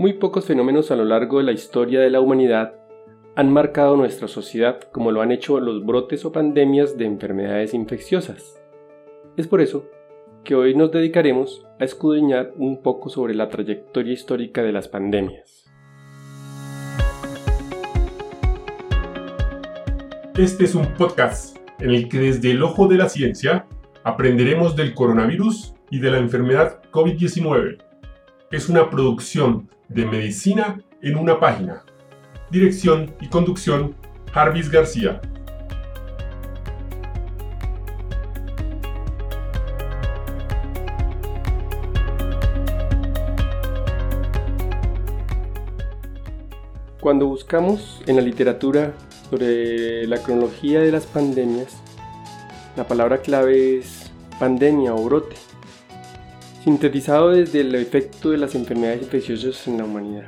Muy pocos fenómenos a lo largo de la historia de la humanidad han marcado nuestra sociedad como lo han hecho los brotes o pandemias de enfermedades infecciosas. Es por eso que hoy nos dedicaremos a escudriñar un poco sobre la trayectoria histórica de las pandemias. Este es un podcast en el que desde el ojo de la ciencia aprenderemos del coronavirus y de la enfermedad COVID-19. Es una producción de Medicina en una página. Dirección y conducción, Jarvis García. Cuando buscamos en la literatura sobre la cronología de las pandemias, la palabra clave es pandemia o brote sintetizado desde el efecto de las enfermedades infecciosas en la humanidad.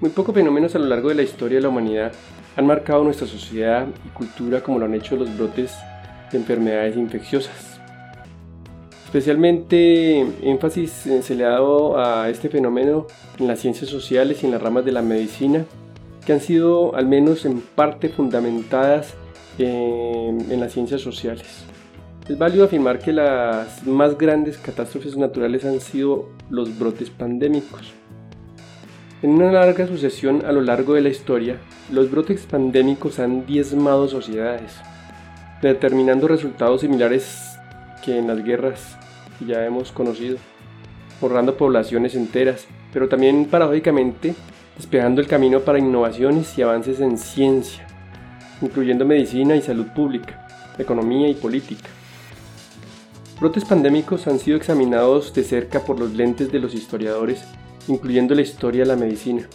Muy pocos fenómenos a lo largo de la historia de la humanidad han marcado nuestra sociedad y cultura como lo han hecho los brotes de enfermedades infecciosas. Especialmente énfasis se le ha dado a este fenómeno en las ciencias sociales y en las ramas de la medicina, que han sido al menos en parte fundamentadas en, las ciencias sociales. Es válido afirmar que las más grandes catástrofes naturales han sido los brotes pandémicos. En una larga sucesión a lo largo de la historia, los brotes pandémicos han diezmado sociedades, determinando resultados similares que en las guerras que ya hemos conocido, borrando poblaciones enteras, pero también paradójicamente despejando el camino para innovaciones y avances en ciencia, incluyendo medicina y salud pública, economía y política. Brotes pandémicos han sido examinados de cerca por los lentes de los historiadores, incluyendo la historia de la medicina.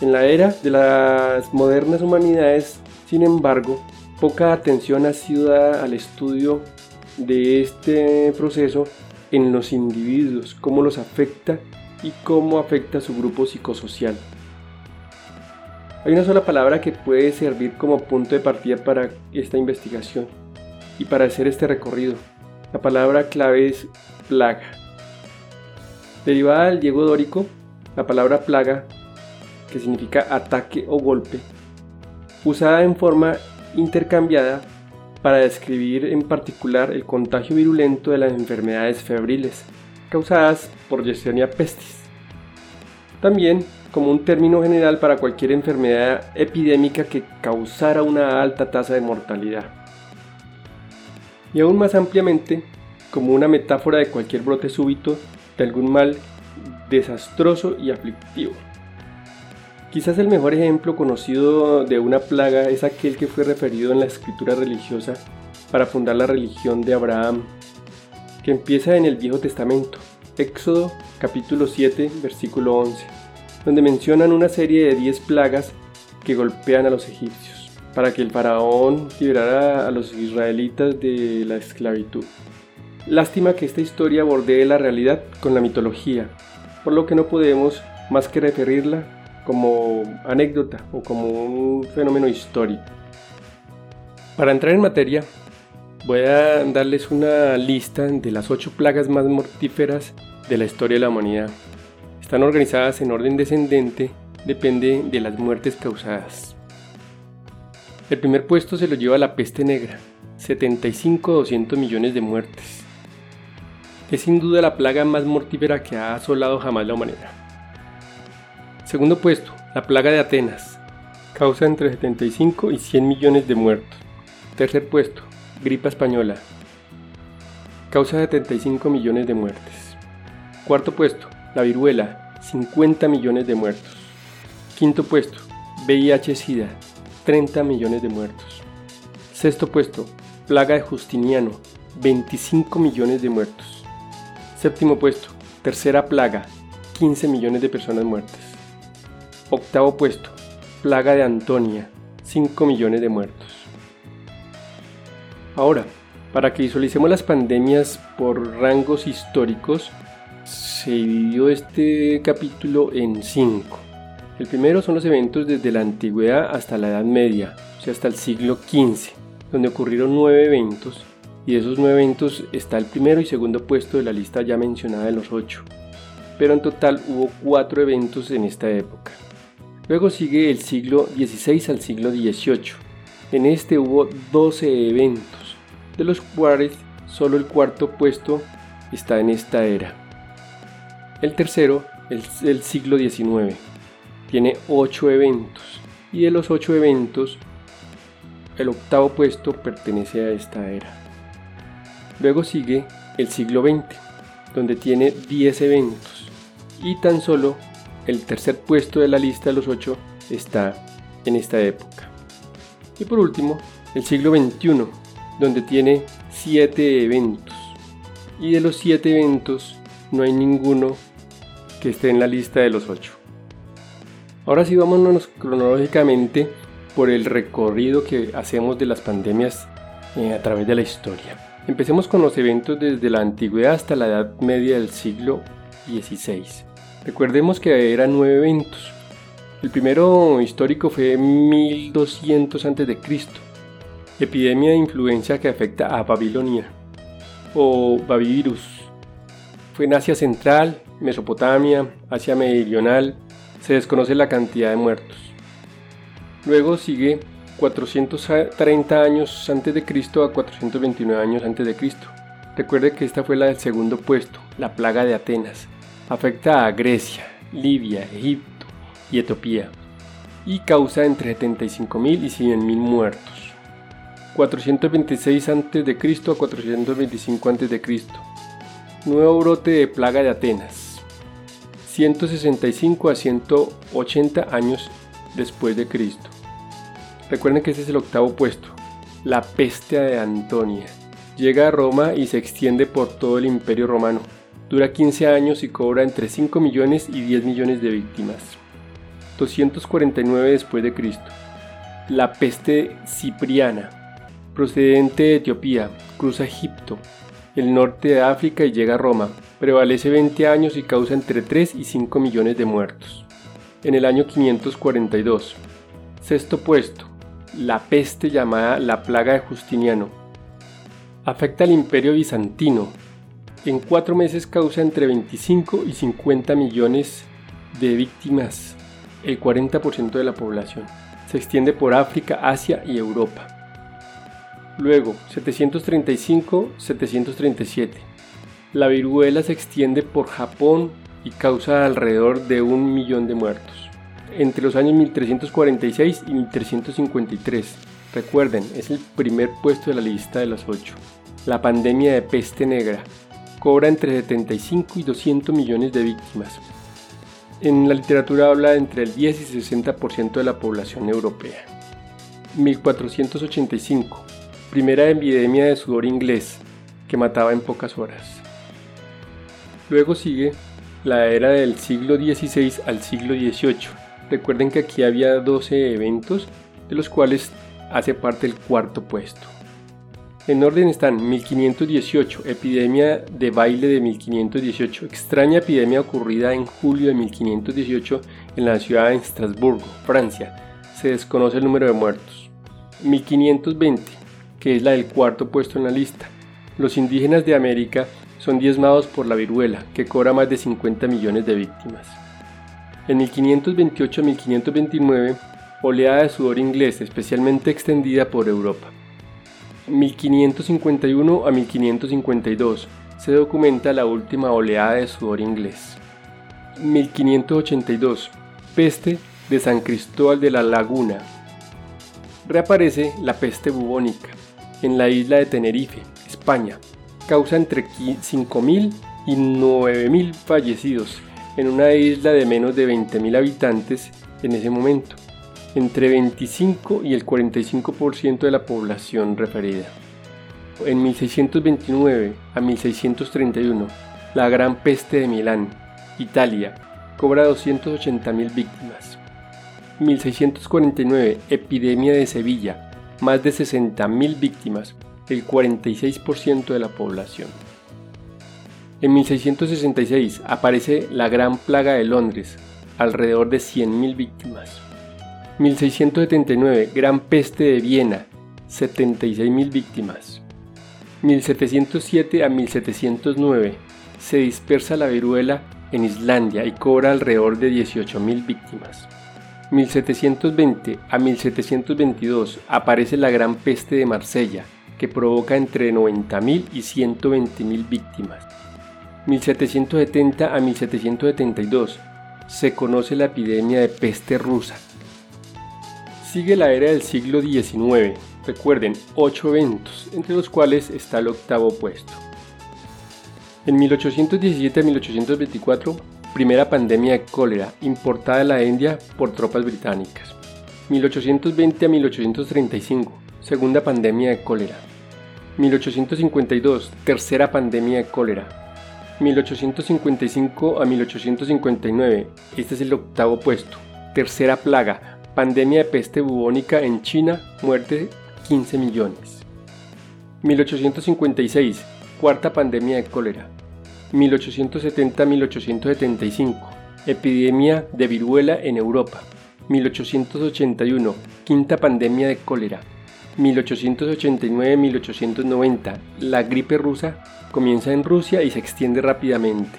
En la era de las modernas humanidades, sin embargo, poca atención ha sido dada al estudio de este proceso en los individuos, cómo los afecta y cómo afecta a su grupo psicosocial. Hay una sola palabra que puede servir como punto de partida para esta investigación y para hacer este recorrido, la palabra clave es plaga. Derivada del griego dórico, la palabra plaga, que significa ataque o golpe, usada en forma intercambiada para describir en particular el contagio virulento de las enfermedades febriles causadas por Yersinia pestis. También como un término general para cualquier enfermedad epidémica que causara una alta tasa de mortalidad y aún más ampliamente como una metáfora de cualquier brote súbito de algún mal desastroso y aflictivo. Quizás el mejor ejemplo conocido de una plaga es aquel que fue referido en la escritura religiosa para fundar la religión de Abraham, que empieza en el Viejo Testamento, Éxodo capítulo 7, versículo 11, donde mencionan una serie de 10 plagas que golpean a los egipcios para que el faraón liberara a los israelitas de la esclavitud. Lástima que esta historia bordee la realidad con la mitología, por lo que no podemos más que referirla como anécdota o como un fenómeno histórico. Para entrar en materia, voy a darles una lista de las ocho plagas más mortíferas de la historia de la humanidad. Están organizadas en orden descendente, depende de las muertes causadas. El primer puesto se lo lleva la peste negra, 75-200 millones de muertes. Es sin duda la plaga más mortífera que ha asolado jamás la humanidad. Segundo puesto, la plaga de Atenas, causa entre 75 y 100 millones de muertos. Tercer puesto, gripa española, causa 75 millones de muertes. Cuarto puesto, la viruela, 50 millones de muertos. Quinto puesto, VIH-Sida, 30 millones de muertos. Sexto puesto, plaga de Justiniano, 25 millones de muertos. Séptimo puesto, tercera plaga, 15 millones de personas muertas. Octavo puesto, plaga de Antonia, 5 millones de muertos. Ahora, para que visualicemos las pandemias por rangos históricos, se dividió este capítulo en 5. El primero son los eventos desde la antigüedad hasta la Edad Media, o sea, hasta el siglo XV, donde ocurrieron nueve eventos, y de esos nueve eventos está el primero y segundo puesto de la lista ya mencionada de los ocho. pero en total hubo cuatro eventos en esta época. Luego sigue el siglo XVI al siglo XVIII. En este hubo 12 eventos, de los cuales solo el cuarto puesto está en esta era. El tercero es el siglo XIX. Tiene 8 eventos y de los 8 eventos el octavo puesto pertenece a esta era. Luego sigue el siglo XX, donde tiene 10 eventos y tan solo el tercer puesto de la lista de los 8 está en esta época. Y por último, el siglo XXI, donde tiene 7 eventos. Y de los 7 eventos no hay ninguno que esté en la lista de los 8. Ahora sí vámonos cronológicamente por el recorrido que hacemos de las pandemias eh, a través de la historia. Empecemos con los eventos desde la antigüedad hasta la Edad Media del siglo XVI. Recordemos que eran nueve eventos. El primero histórico fue 1200 a.C., epidemia de influencia que afecta a Babilonia, o Babivirus. Fue en Asia Central, Mesopotamia, Asia Meridional, se desconoce la cantidad de muertos. Luego sigue 430 años antes de Cristo a 429 años antes de Cristo. Recuerde que esta fue la del segundo puesto, la plaga de Atenas afecta a Grecia, Libia, Egipto y Etiopía y causa entre 75.000 y 100.000 muertos. 426 a.C. a 425 a.C. Nuevo brote de plaga de Atenas. 165 a 180 años después de Cristo. Recuerden que este es el octavo puesto. La peste de Antonia. Llega a Roma y se extiende por todo el imperio romano Dura 15 años y cobra entre 5 millones y 10 millones de víctimas. 249 después de Cristo. La peste cipriana, procedente de Etiopía, cruza Egipto, el norte de África y llega a Roma. Prevalece 20 años y causa entre 3 y 5 millones de muertos. En el año 542. Sexto puesto. La peste llamada la plaga de Justiniano. Afecta al imperio bizantino, en cuatro meses causa entre 25 y 50 millones de víctimas, el 40% de la población. Se extiende por África, Asia y Europa. Luego, 735-737. La viruela se extiende por Japón y causa alrededor de un millón de muertos. Entre los años 1346 y 1353. Recuerden, es el primer puesto de la lista de los ocho. La pandemia de peste negra, cobra entre 75 y 200 millones de víctimas. En la literatura habla de entre el 10 y 60% de la población europea. 1485. Primera epidemia de sudor inglés, que mataba en pocas horas. Luego sigue la era del siglo XVI al siglo XVIII. Recuerden que aquí había 12 eventos, de los cuales hace parte el cuarto puesto. En orden están 1518, epidemia de baile de 1518, extraña epidemia ocurrida en julio de 1518 en la ciudad de Estrasburgo, Francia. Se desconoce el número de muertos. 1520, es la del cuarto puesto en la lista. Los indígenas de América son diezmados por la viruela, que cobra más de 50 millones de víctimas. En 1528 1529, oleada de sudor inglés especialmente extendida por Europa. 1551 a 1552 se documenta la última oleada de sudor inglés. 1582 Peste de San Cristóbal de la Laguna. Reaparece la peste bubónica en la isla de Tenerife, España. Causa entre 5.000 y 9.000 fallecidos en una isla de menos de 20.000 habitantes en ese momento entre 25 y el 45% de la población referida. En 1629 a 1631, la Gran Peste de Milán, Italia, cobra 280.000 víctimas. 1649, epidemia de Sevilla, más de 60.000 víctimas, el 46% de la población. En 1666 aparece la Gran Plaga de Londres, alrededor de 100.000 víctimas. 1679, Gran Peste de Viena, 76.000 víctimas. 1707 a 1709, se dispersa la viruela en Islandia y cobra alrededor de 18.000 víctimas. 1720 a 1722 aparece la Gran Peste de Marsella, que provoca entre 90.000 y 120.000 víctimas. 1770 a 1772 se conoce la epidemia de peste rusa. Sigue la era del siglo XIX, recuerden, 8 eventos, entre los cuales está el octavo puesto. En 1817 a 1824, primera pandemia de cólera importada de la India por tropas británicas. 1820 a 1835, segunda pandemia de cólera. 1852, tercera pandemia de cólera. 1855 a 1859, este es el octavo puesto. Tercera plaga, pandemia de peste bubónica en China, muerte 15 millones. 1856, cuarta pandemia de cólera. 1870-1875, epidemia de viruela en Europa. 1881, quinta pandemia de cólera. 1889-1890, la gripe rusa comienza en Rusia y se extiende rápidamente.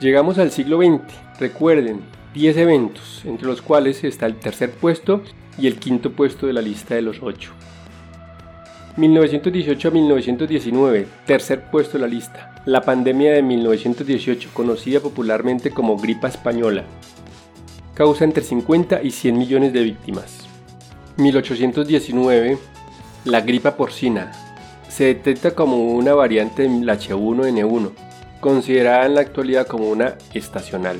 Llegamos al siglo XX, recuerden, 10 eventos, entre los cuales está el tercer puesto y el quinto puesto de la lista de los 8. 1918 a 1919, tercer puesto de la lista. La pandemia de 1918, conocida popularmente como gripa española, causa entre 50 y 100 millones de víctimas. 1819, la gripa porcina. Se detecta como una variante del H1N1, considerada en la actualidad como una estacional.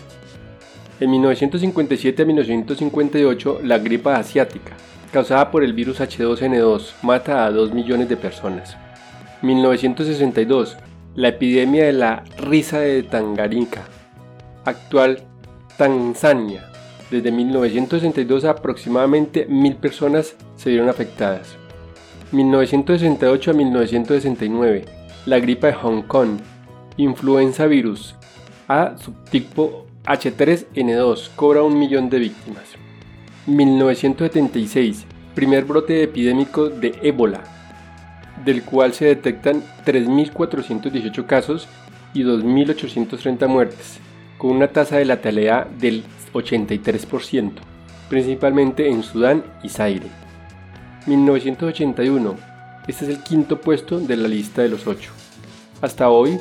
En 1957 a 1958, la gripa asiática, causada por el virus H2N2, mata a 2 millones de personas. 1962, la epidemia de la risa de Tanganica, actual Tanzania. Desde 1962 aproximadamente mil personas se vieron afectadas. 1968 a 1969, la gripa de Hong Kong, influenza virus A subtipo H3N2 cobra un millón de víctimas. 1976, primer brote epidémico de ébola, del cual se detectan 3.418 casos y 2.830 muertes, con una tasa de letalidad del 83%, principalmente en Sudán y Zaire. 1981, este es el quinto puesto de la lista de los 8. Hasta hoy,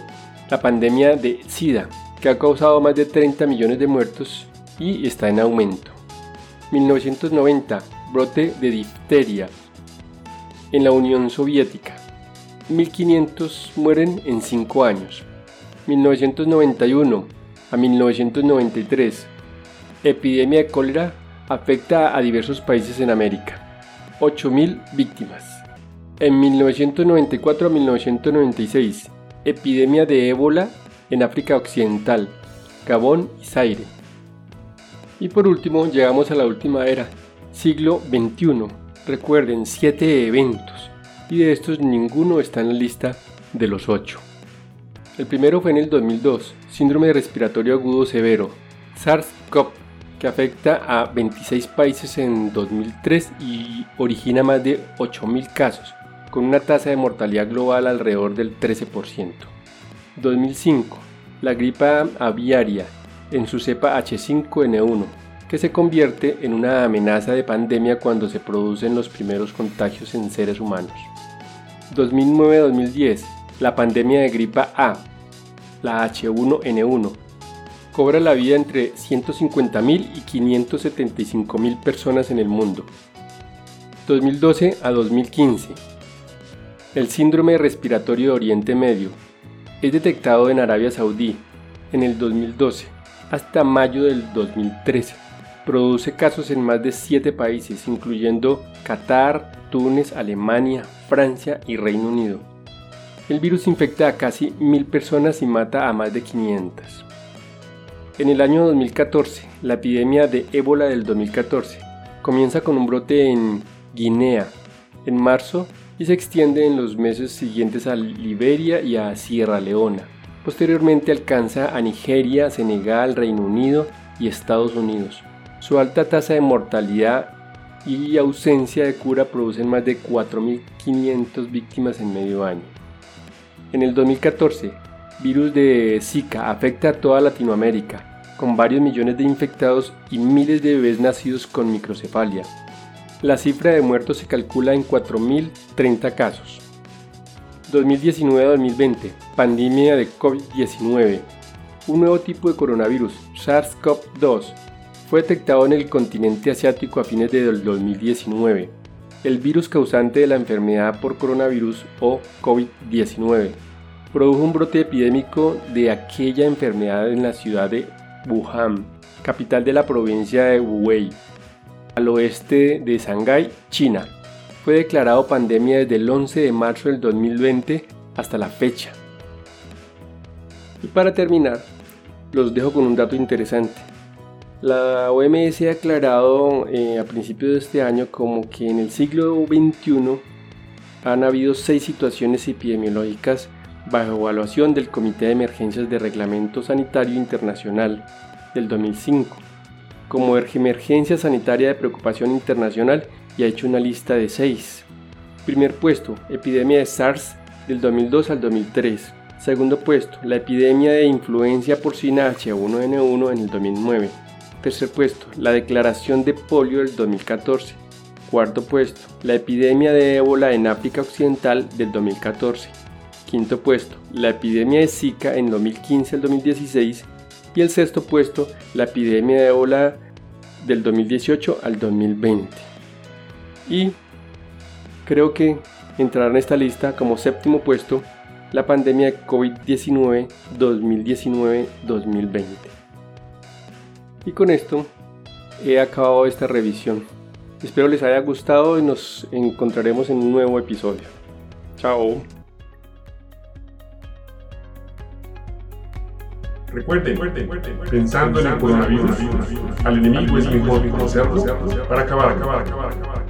la pandemia de SIDA, que ha causado más de 30 millones de muertos y está en aumento. 1990, brote de difteria en la Unión Soviética. 1500 mueren en 5 años. 1991 a 1993, epidemia de cólera afecta a diversos países en América. 8.000 víctimas. En 1994 a 1996, epidemia de ébola en África Occidental, Gabón y Zaire. Y por último, llegamos a la última era, siglo XXI. Recuerden, 7 eventos, y de estos ninguno está en la lista de los 8. El primero fue en el 2002, síndrome respiratorio agudo severo, SARS-CoV, que afecta a 26 países en 2003 y origina más de 8.000 casos, con una tasa de mortalidad global alrededor del 13%. 2005, la gripa aviaria en su cepa H5N1, que se convierte en una amenaza de pandemia cuando se producen los primeros contagios en seres humanos. 2009-2010, la pandemia de gripa A, la H1N1, cobra la vida entre 150.000 y 575.000 personas en el mundo. 2012 a 2015, el síndrome respiratorio de Oriente Medio, es detectado en Arabia Saudí en el 2012 hasta mayo del 2013. Produce casos en más de 7 países, incluyendo Qatar, Túnez, Alemania, Francia y Reino Unido. El virus infecta a casi 1.000 personas y mata a más de 500. En el año 2014, la epidemia de ébola del 2014 comienza con un brote en Guinea en marzo y se extiende en los meses siguientes a Liberia y a Sierra Leona. Posteriormente alcanza a Nigeria, Senegal, Reino Unido y Estados Unidos. Su alta tasa de mortalidad y ausencia de cura producen más de 4.500 víctimas en medio año. En el 2014, virus de Zika afecta a toda Latinoamérica, con varios millones de infectados y miles de bebés nacidos con microcefalia. La cifra de muertos se calcula en 4.030 casos. 2019-2020, pandemia de COVID-19. Un nuevo tipo de coronavirus, SARS-CoV-2, fue detectado en el continente asiático a fines de 2019. El virus causante de la enfermedad por coronavirus o COVID-19 produjo un brote epidémico de aquella enfermedad en la ciudad de Wuhan, capital de la provincia de Hubei, al oeste de Shanghái, China. Fue declarado pandemia desde el 11 de marzo del 2020 hasta la fecha. Y para terminar, los dejo con un dato interesante. La OMS ha aclarado eh, a principios de este año como que en el siglo XXI han habido seis situaciones epidemiológicas bajo evaluación del Comité de Emergencias de Reglamento Sanitario Internacional del 2005 como emergencia sanitaria de preocupación internacional y ha hecho una lista de seis. Primer puesto, epidemia de SARS del 2002 al 2003. Segundo puesto, la epidemia de influencia porcina H1N1 en el 2009. Tercer puesto, la declaración de polio del 2014. Cuarto puesto, la epidemia de ébola en África Occidental del 2014. Quinto puesto, la epidemia de Zika en 2015 al 2016. Y el sexto puesto, la epidemia de ébola del 2018 al 2020. Y creo que entrará en esta lista como séptimo puesto la pandemia de COVID-19 2019-2020. Y con esto he acabado esta revisión. Espero les haya gustado y nos encontraremos en un nuevo episodio. Chao. Recuerden, pensando en el coronavirus, al enemigo es mejor conocerlo para acabar, acabar, acabar, acabar.